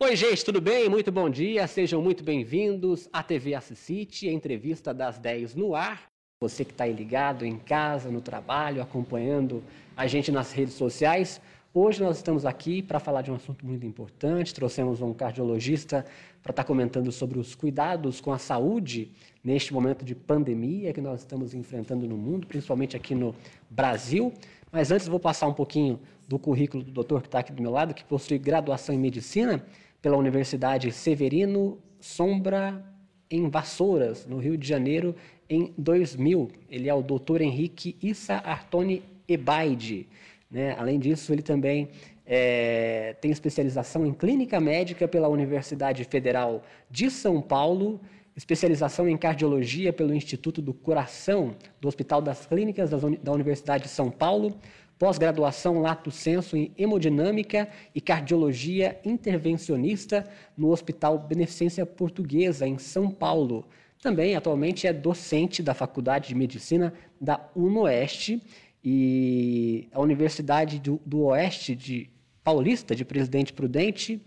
Oi, gente, tudo bem? Muito bom dia. Sejam muito bem-vindos à TV Assisite, entrevista das 10 no ar. Você que está aí ligado em casa, no trabalho, acompanhando a gente nas redes sociais. Hoje nós estamos aqui para falar de um assunto muito importante. Trouxemos um cardiologista para estar tá comentando sobre os cuidados com a saúde neste momento de pandemia que nós estamos enfrentando no mundo, principalmente aqui no Brasil. Mas antes vou passar um pouquinho do currículo do doutor que está aqui do meu lado, que possui graduação em medicina pela Universidade Severino Sombra em Vassouras, no Rio de Janeiro, em 2000. Ele é o doutor Henrique Issa Artoni Ebaide. Né? Além disso, ele também é, tem especialização em clínica médica pela Universidade Federal de São Paulo, especialização em cardiologia pelo Instituto do Coração do Hospital das Clínicas da Universidade de São Paulo, pós-graduação lato senso em hemodinâmica e cardiologia intervencionista no Hospital Beneficência Portuguesa, em São Paulo. Também, atualmente, é docente da Faculdade de Medicina da UNOeste e a Universidade do, do Oeste de Paulista, de Presidente Prudente,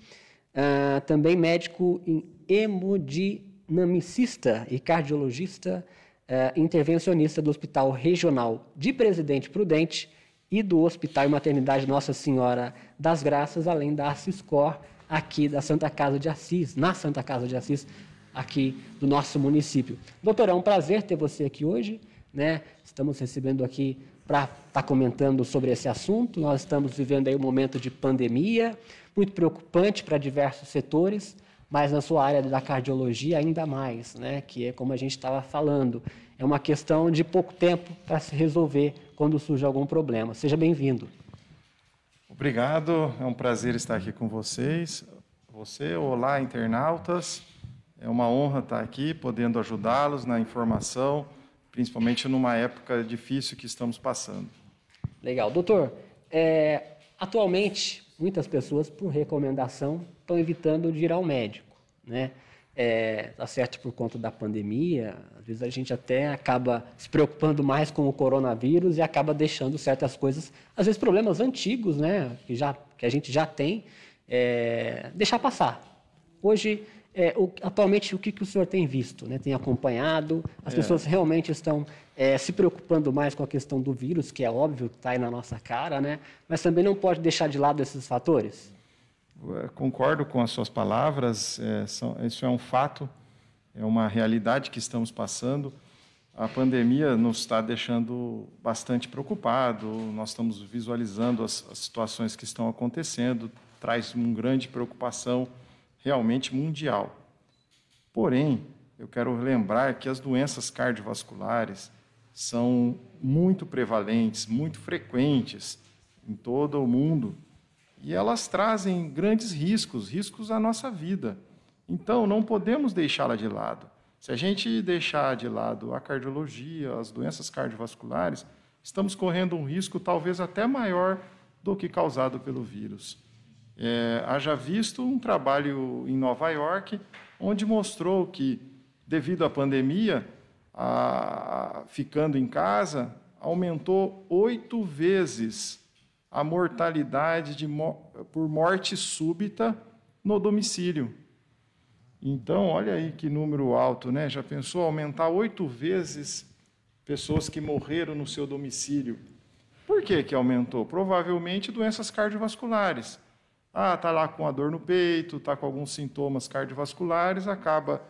uh, também médico em hemodinamicista e cardiologista uh, intervencionista do Hospital Regional de Presidente Prudente e do Hospital e Maternidade Nossa Senhora das Graças, além da Assiscor, aqui da Santa Casa de Assis, na Santa Casa de Assis, aqui do nosso município. Doutor, é um prazer ter você aqui hoje. Né? Estamos recebendo aqui para estar tá comentando sobre esse assunto. Nós estamos vivendo aí um momento de pandemia, muito preocupante para diversos setores, mas na sua área da cardiologia ainda mais, né? que é como a gente estava falando, é uma questão de pouco tempo para se resolver quando surge algum problema. Seja bem-vindo. Obrigado, é um prazer estar aqui com vocês. Você, olá, internautas, é uma honra estar aqui, podendo ajudá-los na informação, principalmente numa época difícil que estamos passando. Legal. Doutor, é, atualmente, muitas pessoas, por recomendação, estão evitando de ir ao médico, né? É, tá certo por conta da pandemia, às vezes a gente até acaba se preocupando mais com o coronavírus e acaba deixando certas coisas, às vezes problemas antigos, né, que, já, que a gente já tem, é, deixar passar. Hoje é, o, atualmente, o que, que o senhor tem visto? Né? Tem acompanhado? As é. pessoas realmente estão é, se preocupando mais com a questão do vírus, que é óbvio que está aí na nossa cara, né? mas também não pode deixar de lado esses fatores? Concordo com as suas palavras, é, são, isso é um fato, é uma realidade que estamos passando. A pandemia nos está deixando bastante preocupado, nós estamos visualizando as, as situações que estão acontecendo, traz uma grande preocupação realmente mundial. Porém, eu quero lembrar que as doenças cardiovasculares são muito prevalentes, muito frequentes em todo o mundo e elas trazem grandes riscos, riscos à nossa vida. Então, não podemos deixá-la de lado. Se a gente deixar de lado a cardiologia, as doenças cardiovasculares, estamos correndo um risco talvez até maior do que causado pelo vírus. É, haja visto um trabalho em Nova York, onde mostrou que, devido à pandemia, a, ficando em casa, aumentou oito vezes a mortalidade de, por morte súbita no domicílio. Então, olha aí que número alto, né? Já pensou aumentar oito vezes pessoas que morreram no seu domicílio? Por que, que aumentou? Provavelmente doenças cardiovasculares. Ah, está lá com a dor no peito, está com alguns sintomas cardiovasculares, acaba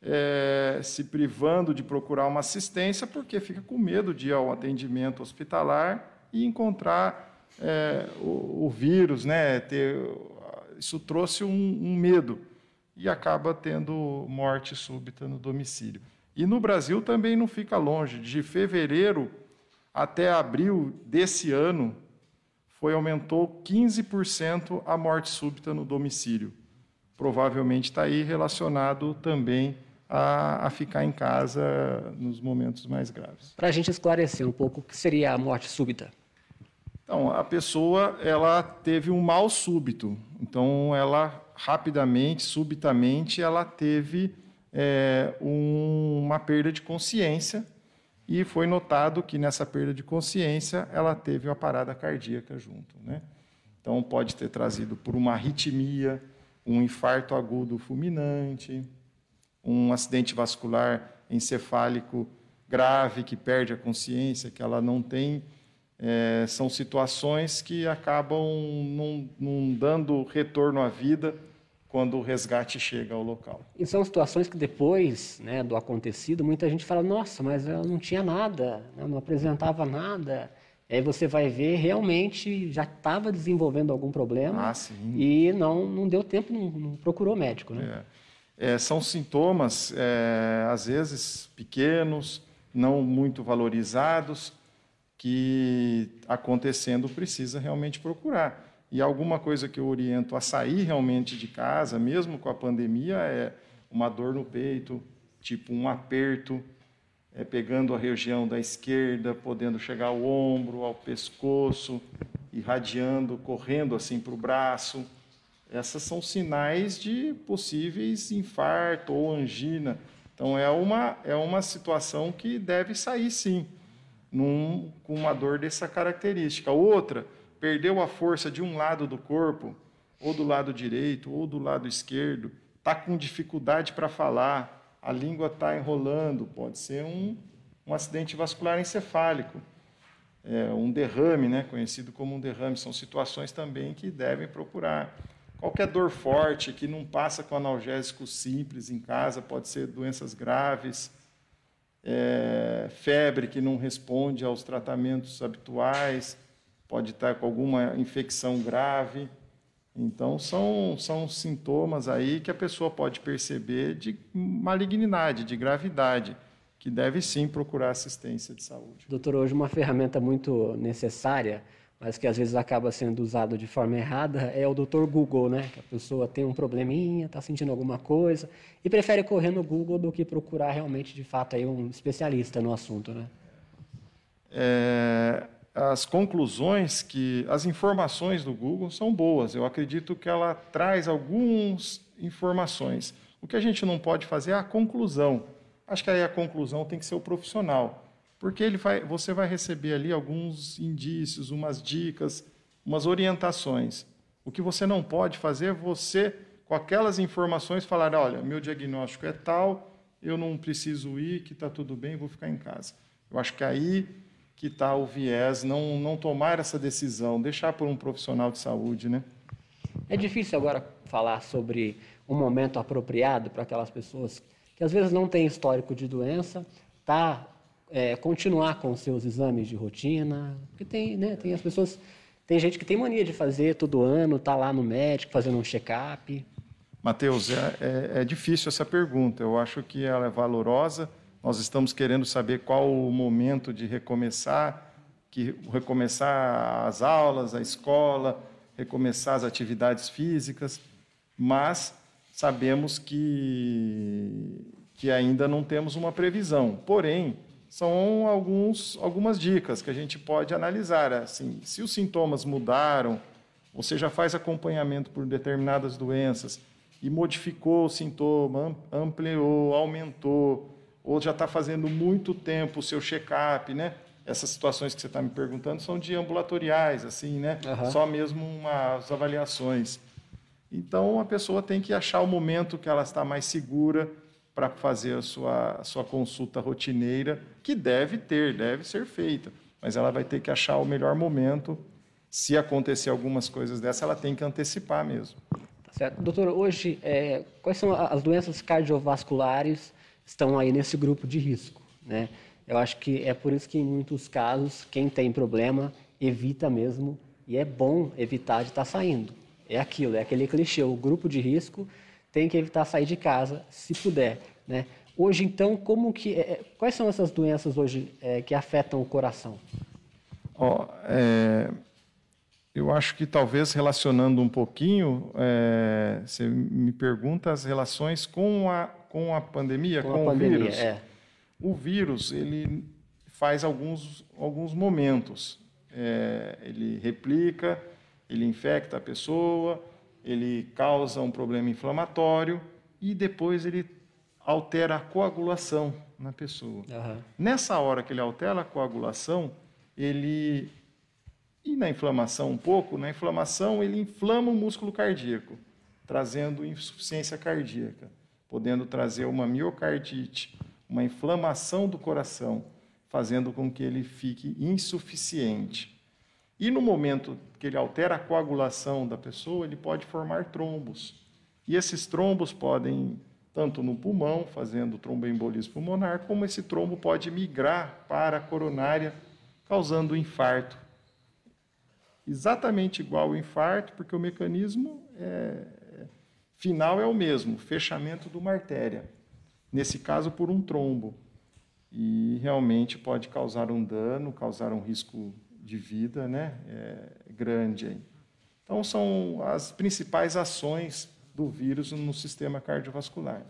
é, se privando de procurar uma assistência porque fica com medo de ir ao atendimento hospitalar e encontrar é, o, o, vírus, né? Ter, isso trouxe um, um medo e acaba tendo morte súbita no domicílio. E no Brasil também não fica longe. De fevereiro até abril desse ano, foi aumentou 15% a morte súbita no domicílio. Provavelmente está aí relacionado também a, a, ficar em casa nos momentos mais graves. Para a gente esclarecer um pouco, o que seria a morte súbita? Então, a pessoa ela teve um mal súbito. Então, ela rapidamente, subitamente, ela teve é, um, uma perda de consciência e foi notado que nessa perda de consciência ela teve uma parada cardíaca junto. Né? Então, pode ter trazido por uma arritmia, um infarto agudo fulminante, um acidente vascular encefálico grave, que perde a consciência, que ela não tem. É, são situações que acabam não, não dando retorno à vida quando o resgate chega ao local. E são situações que depois né, do acontecido, muita gente fala, nossa, mas ela não tinha nada, né, não apresentava nada. Aí você vai ver, realmente já estava desenvolvendo algum problema ah, e não, não deu tempo, não, não procurou médico. Né? É. É, são sintomas, é, às vezes, pequenos, não muito valorizados, que acontecendo precisa realmente procurar. E alguma coisa que eu oriento a sair realmente de casa, mesmo com a pandemia, é uma dor no peito, tipo um aperto, é, pegando a região da esquerda, podendo chegar ao ombro, ao pescoço, irradiando, correndo assim para o braço. Essas são sinais de possíveis infarto ou angina. Então é uma, é uma situação que deve sair sim, num, com uma dor dessa característica. Outra, perdeu a força de um lado do corpo, ou do lado direito, ou do lado esquerdo, está com dificuldade para falar, a língua está enrolando, pode ser um, um acidente vascular encefálico, é, um derrame, né, conhecido como um derrame. São situações também que devem procurar. Qualquer dor forte que não passa com analgésico simples em casa, pode ser doenças graves, é, febre que não responde aos tratamentos habituais, pode estar com alguma infecção grave. Então, são, são sintomas aí que a pessoa pode perceber de malignidade, de gravidade, que deve sim procurar assistência de saúde. Doutor, hoje uma ferramenta muito necessária, mas que às vezes acaba sendo usado de forma errada, é o doutor Google, né? Que a pessoa tem um probleminha, está sentindo alguma coisa e prefere correr no Google do que procurar realmente, de fato, aí um especialista no assunto, né? É, as conclusões que as informações do Google são boas. Eu acredito que ela traz algumas informações. O que a gente não pode fazer é a conclusão. Acho que aí a conclusão tem que ser o profissional, porque ele vai, você vai receber ali alguns indícios, umas dicas, umas orientações. O que você não pode fazer é você, com aquelas informações, falar: olha, meu diagnóstico é tal, eu não preciso ir, que está tudo bem, vou ficar em casa. Eu acho que aí que está o viés, não, não tomar essa decisão, deixar por um profissional de saúde, né? É difícil agora falar sobre um momento apropriado para aquelas pessoas que às vezes não têm histórico de doença, tá é, continuar com seus exames de rotina, porque tem, né, tem as pessoas, tem gente que tem mania de fazer todo ano, tá lá no médico fazendo um check-up. Mateus, é, é, é difícil essa pergunta. Eu acho que ela é valorosa nós estamos querendo saber qual o momento de recomeçar, que recomeçar as aulas, a escola, recomeçar as atividades físicas, mas sabemos que que ainda não temos uma previsão. Porém, são alguns, algumas dicas que a gente pode analisar. Assim, se os sintomas mudaram, você já faz acompanhamento por determinadas doenças e modificou o sintoma, ampliou, aumentou, ou já está fazendo muito tempo o seu check-up, né? Essas situações que você está me perguntando são de ambulatoriais, assim, né? Uhum. Só mesmo umas avaliações. Então, a pessoa tem que achar o momento que ela está mais segura para fazer a sua, a sua consulta rotineira, que deve ter, deve ser feita. Mas ela vai ter que achar o melhor momento. Se acontecer algumas coisas dessa, ela tem que antecipar mesmo. Tá certo. Doutor, hoje, é, quais são as doenças cardiovasculares estão aí nesse grupo de risco. Né? Eu acho que é por isso que, em muitos casos, quem tem problema evita mesmo, e é bom evitar de estar tá saindo. É aquilo, é aquele clichê, o grupo de risco tem que evitar sair de casa, se puder. Né? Hoje, então, como que, é, é quais são essas doenças hoje é, que afetam o coração? Oh, é, eu acho que talvez relacionando um pouquinho, é, você me pergunta as relações com a com a pandemia, com, com a o pandemia, vírus. É. O vírus ele faz alguns, alguns momentos. Ele replica, ele infecta a pessoa, ele causa um problema inflamatório e depois ele altera a coagulação na pessoa. Uhum. Nessa hora que ele altera a coagulação, ele e na inflamação um pouco, na inflamação ele inflama o músculo cardíaco. trazendo insuficiência cardíaca, podendo trazer uma miocardite, uma inflamação do coração, fazendo com que ele fique insuficiente. E no momento que ele altera a coagulação da pessoa, ele pode formar trombos. E esses trombos podem, tanto no pulmão, fazendo tromboembolismo pulmonar, como esse trombo pode migrar para a coronária, causando infarto. Exatamente igual ao infarto, porque o mecanismo é, final é o mesmo, fechamento de uma artéria. Nesse caso, por um trombo. E realmente pode causar um dano, causar um risco de vida né, é, grande. Aí. Então, são as principais ações do vírus no sistema cardiovascular.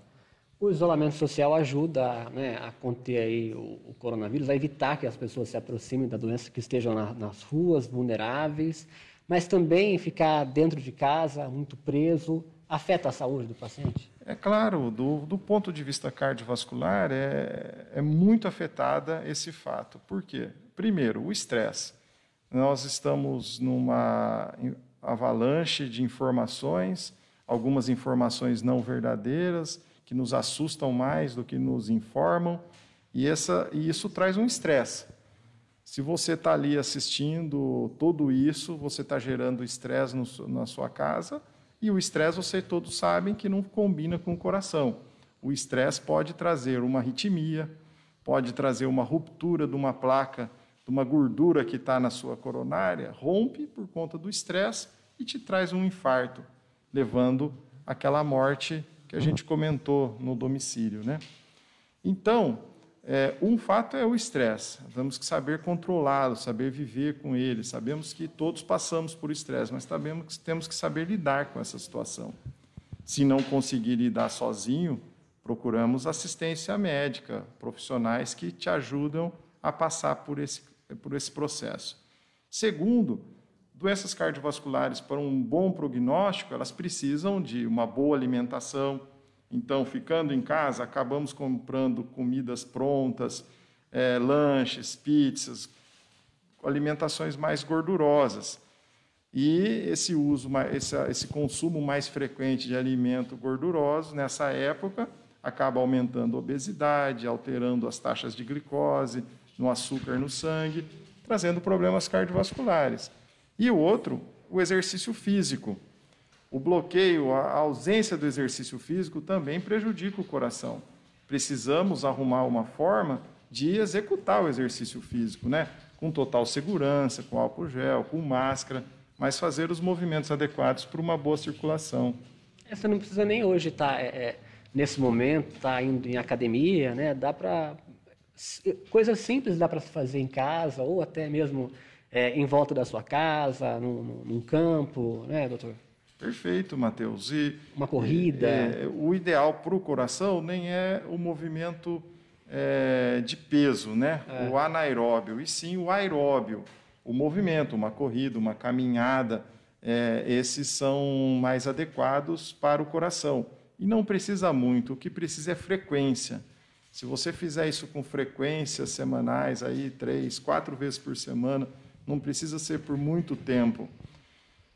O isolamento social ajuda né, a conter aí o, o, coronavírus, a evitar que as pessoas se aproximem da doença, que estejam na, nas ruas, vulneráveis, mas também ficar dentro de casa, muito preso, afeta a saúde do paciente? É claro, do, do ponto de vista cardiovascular, é, é muito afetada esse fato. Por quê? Primeiro, o estresse. Nós estamos numa avalanche de informações, algumas informações não verdadeiras, que nos assustam mais do que nos informam, e, essa, e isso traz um estresse. Se você está ali assistindo tudo isso, você está gerando estresse na sua casa, e o estresse, vocês todos sabem que não combina com o coração. O estresse pode trazer uma arritmia, pode trazer uma ruptura de uma placa, de uma gordura que está na sua coronária, rompe por conta do estresse e te traz um infarto, levando aquela morte que a gente comentou no domicílio. Né? Então, é, um fato é o estresse. Temos que saber controlá-lo, saber viver com ele. Sabemos que todos passamos por estresse, mas sabemos que temos que saber lidar com essa situação. Se não conseguir lidar sozinho, procuramos assistência médica, profissionais que te ajudam a passar por esse, por esse processo. Segundo, doenças cardiovasculares, para um bom prognóstico, elas precisam de uma boa alimentação, então, ficando em casa, acabamos comprando comidas prontas, é, lanches, pizzas, alimentações mais gordurosas. E esse uso, esse, esse consumo mais frequente de alimento gorduroso, nessa época, acaba aumentando a obesidade, alterando as taxas de glicose, no açúcar no sangue, trazendo problemas cardiovasculares. E o outro, o exercício físico. O bloqueio, a ausência do exercício físico também prejudica o coração. Precisamos arrumar uma forma de executar o exercício físico, né? Com total segurança, com álcool gel, com máscara, mas fazer os movimentos adequados para uma boa circulação. Você não precisa nem hoje estar tá, é, é, nesse momento, estar tá indo em academia, né? Dá para coisas simples dá para se fazer em casa ou até mesmo é, em volta da sua casa, num, num campo, né, doutor? Perfeito, Matheus. E, Uma corrida. É, o ideal para o coração nem é o movimento é, de peso, né? É. o anaeróbio, e sim o aeróbio, o movimento, uma corrida, uma caminhada. É, esses são mais adequados para o coração. E não precisa muito, o que precisa é frequência. Se você fizer isso com frequências semanais, aí três, quatro vezes por semana, não precisa ser por muito tempo.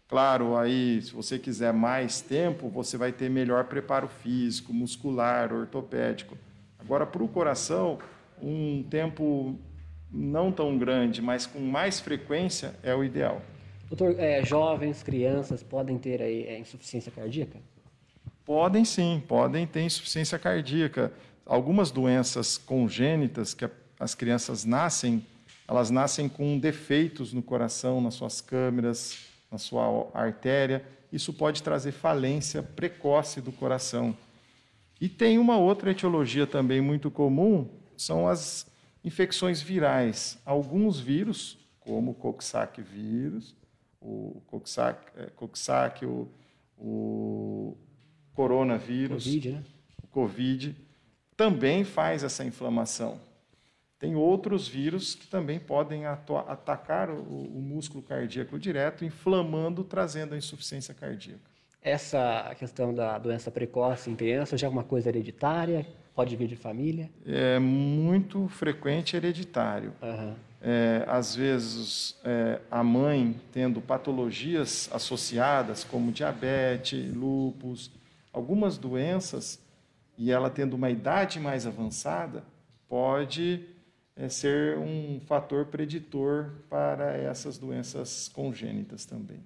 Claro, aí, se você quiser mais tempo, você vai ter melhor preparo físico, muscular, ortopédico. Agora, para o coração, um tempo não tão grande, mas com mais frequência, é o ideal. Doutor, é, jovens, crianças podem ter aí, é, insuficiência cardíaca? Podem sim, podem ter insuficiência cardíaca. Algumas doenças congênitas que as crianças nascem, elas nascem com defeitos no coração, nas suas câmeras, na sua artéria. Isso pode trazer falência precoce do coração. E tem uma outra etiologia também muito comum, são as infecções virais. Alguns vírus, como o Coxsackie vírus, o Coxsackie, é, Coxsackie o, o coronavírus, COVID, né? o COVID, também faz essa inflamação. Tem outros vírus que também podem atacar o, o, músculo cardíaco direto, inflamando, trazendo a insuficiência cardíaca. Essa questão da doença precoce em criança já é uma coisa hereditária? Pode vir de família? É muito frequente hereditário. Uhum. é, às vezes é, a mãe tendo patologias associadas, como diabetes, lúpus, algumas doenças, e ela tendo uma idade mais avançada, pode é, ser um fator preditor para essas doenças congênitas também.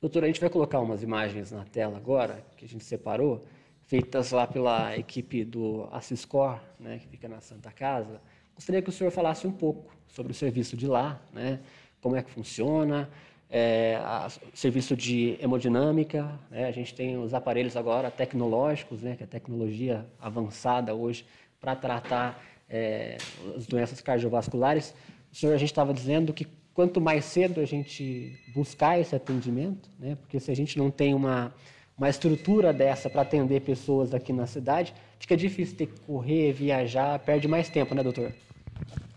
Doutor, a gente vai colocar umas imagens na tela agora, que a gente separou, feitas lá pela equipe do Assiscor, né, que fica na Santa Casa. Gostaria que o senhor falasse um pouco sobre o serviço de lá, né, como é que funciona, é, a, serviço de hemodinâmica, né, a gente tem os aparelhos agora tecnológicos, né, que é a tecnologia avançada hoje para tratar é, as doenças cardiovasculares. O senhor, a gente estava dizendo que quanto mais cedo a gente buscar esse atendimento, né, porque se a gente não tem uma uma estrutura dessa para atender pessoas aqui na cidade, fica difícil ter que correr, viajar, perde mais tempo, né, doutor?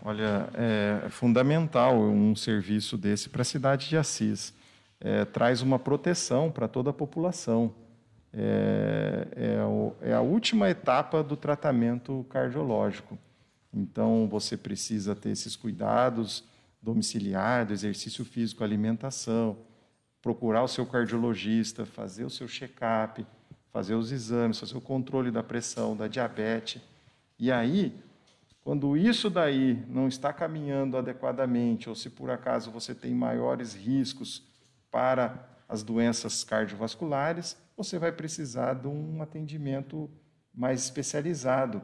Olha, é fundamental um serviço desse para a cidade de Assis. É, traz uma proteção para toda a população. É, é, o, é, a última etapa do tratamento cardiológico. Então, você precisa ter esses cuidados domiciliar, do exercício físico, alimentação, procurar o seu cardiologista, fazer o seu check-up, fazer os exames, fazer o controle da pressão, da diabetes. E aí, quando isso daí não está caminhando adequadamente, ou se por acaso você tem maiores riscos para as doenças cardiovasculares, você vai precisar de um atendimento mais especializado,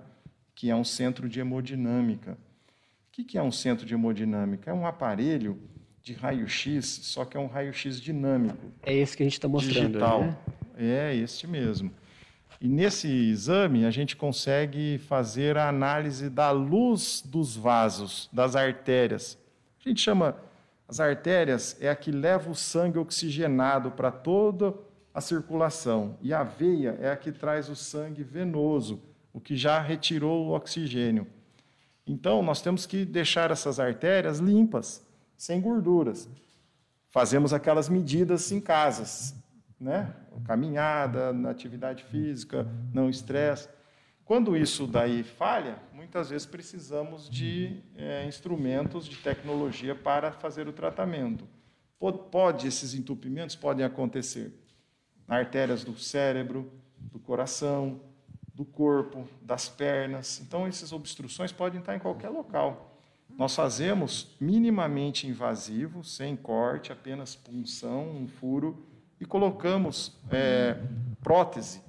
que é um centro de hemodinâmica. O que é um centro de hemodinâmica? É um aparelho de raio-x, só que é um raio-x dinâmico. É esse que a gente está mostrando. Digital. Né? É este mesmo. E nesse exame a gente consegue fazer a análise da luz dos vasos, das artérias. A gente chama as artérias é a que leva o sangue oxigenado para toda a circulação e a veia é a que traz o sangue venoso, o que já retirou o oxigênio. Então nós temos que deixar essas artérias limpas sem gorduras. Fazemos aquelas medidas em casas, né? Caminhada, atividade física, não estresse. Quando isso daí falha, muitas vezes precisamos de é, instrumentos de tecnologia para fazer o tratamento. Pode, pode, esses entupimentos podem acontecer nas artérias do cérebro, do coração, do corpo, das pernas. Então, essas obstruções podem estar em qualquer local. Nós fazemos minimamente invasivo, sem corte, apenas punção, um furo, e colocamos é, prótese.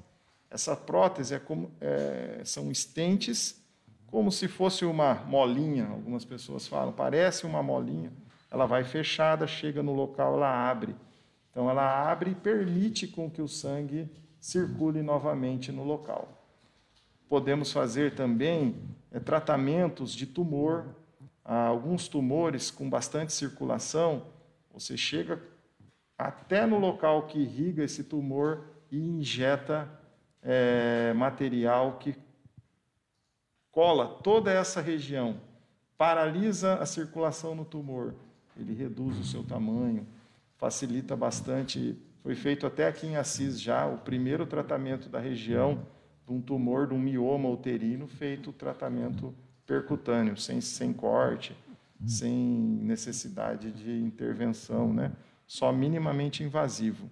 Essa prótese é como, é, são estentes, como se fosse uma molinha, algumas pessoas falam, parece uma molinha. Ela vai fechada, chega no local, ela abre. Então, ela abre e permite com que o sangue circule novamente no local. Podemos fazer também é, tratamentos de tumor alguns tumores com bastante circulação, você chega até no local que irriga esse tumor e injeta é, material que cola toda essa região, paralisa a circulação no tumor, ele reduz o seu tamanho, facilita bastante. Foi feito até aqui em Assis já o primeiro tratamento da região de um tumor, de um mioma uterino, feito tratamento percutâneo, sem, sem corte, sem necessidade de intervenção, né? Só minimamente invasivo.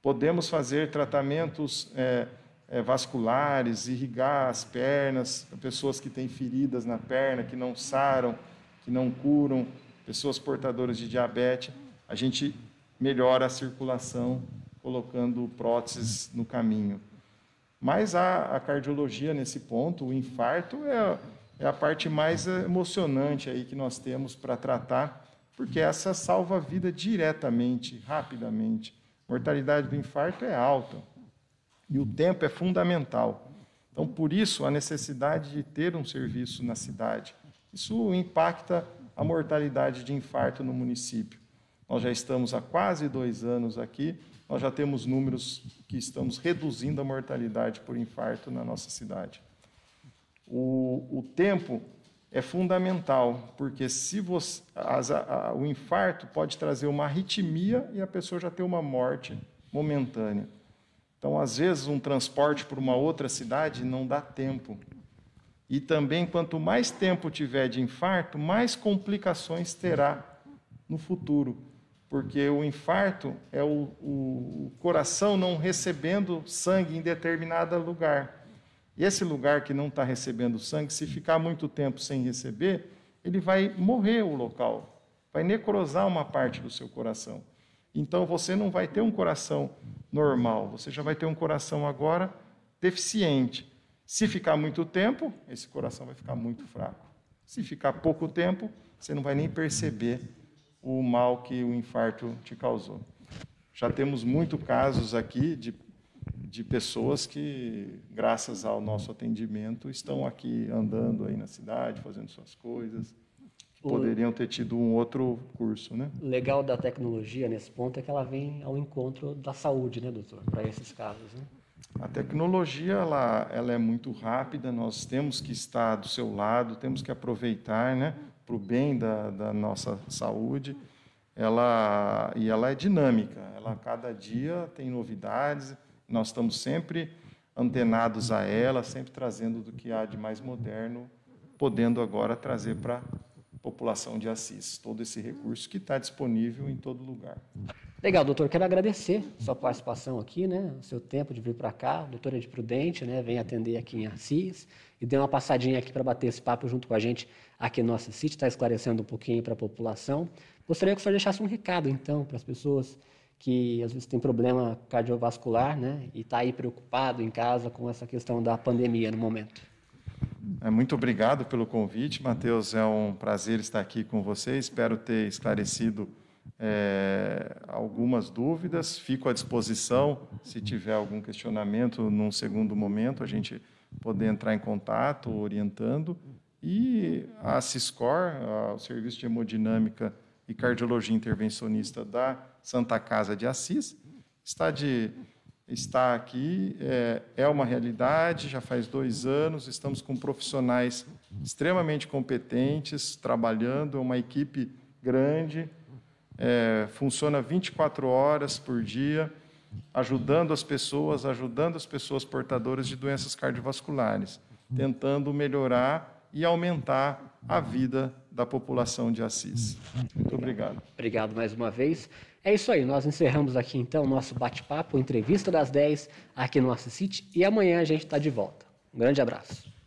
Podemos fazer tratamentos é, é, vasculares, irrigar as pernas, pessoas que têm feridas na perna, que não saram, que não curam, pessoas portadoras de diabetes. A gente melhora a circulação colocando próteses no caminho. Mas a, a cardiologia nesse ponto, o infarto é é a parte mais emocionante aí que nós temos para tratar, porque essa salva a vida diretamente, rapidamente. A mortalidade do infarto é alta e o tempo é fundamental. Então, por isso, a necessidade de ter um serviço na cidade. Isso impacta a mortalidade de infarto no município. Nós já estamos há quase dois anos aqui, nós já temos números que estamos reduzindo a mortalidade por infarto na nossa cidade. O, o tempo é fundamental, porque se você, as, a, o infarto pode trazer uma arritmia e a pessoa já tem uma morte momentânea. Então, às vezes, um transporte para uma outra cidade não dá tempo. E também, quanto mais tempo tiver de infarto, mais complicações terá no futuro, porque o infarto é o, o coração não recebendo sangue em determinado lugar. E esse lugar que não está recebendo sangue, se ficar muito tempo sem receber, ele vai morrer o local, vai necrosar uma parte do seu coração. Então você não vai ter um coração normal, você já vai ter um coração agora deficiente. Se ficar muito tempo, esse coração vai ficar muito fraco. Se ficar pouco tempo, você não vai nem perceber o mal que o infarto te causou. Já temos muitos casos aqui de, de pessoas que, graças ao nosso atendimento, estão aqui andando aí na cidade, fazendo suas coisas, que poderiam ter tido um outro curso, né? O legal da tecnologia nesse ponto é que ela vem ao encontro da saúde, né, doutor, para esses casos, né? A tecnologia ela, ela é muito rápida, nós temos que estar do seu lado, temos que aproveitar, né? para o bem da, da, nossa saúde, ela, e ela é dinâmica, ela cada dia tem novidades, nós estamos sempre antenados a ela, sempre trazendo do que há de mais moderno, podendo agora trazer para a população de Assis todo esse recurso que está disponível em todo lugar. Legal, doutor. Quero agradecer sua participação aqui, né? O seu tempo de vir para cá. Doutora de Prudente, né? Vem atender aqui em Assis e deu uma passadinha aqui para bater esse papo junto com a gente aqui no nosso sítio, está esclarecendo um pouquinho para a população. Gostaria que o senhor deixasse um recado, então, para as pessoas que às vezes têm problema cardiovascular, né? E está aí preocupado em casa com essa questão da pandemia no momento. É, muito obrigado pelo convite, Matheus. É um prazer estar aqui com você. Espero ter esclarecido é, algumas dúvidas. Fico à disposição, se tiver algum questionamento num segundo momento, a gente poder entrar em contato, orientando. E a CISCOR, o Serviço de Hemodinâmica e Cardiologia Intervencionista da Santa Casa de Assis, está, de, está aqui, é, é uma realidade, já faz dois anos, estamos com profissionais extremamente competentes, trabalhando, é uma equipe grande, é, funciona 24 horas por dia, ajudando as pessoas, ajudando as pessoas portadoras de doenças cardiovasculares, tentando melhorar e aumentar a vida da população de Assis. Muito obrigado. Obrigado mais uma vez. É isso aí, nós encerramos aqui então o nosso bate-papo, entrevista das 10 aqui no Assis City e amanhã a gente está de volta. Um grande abraço.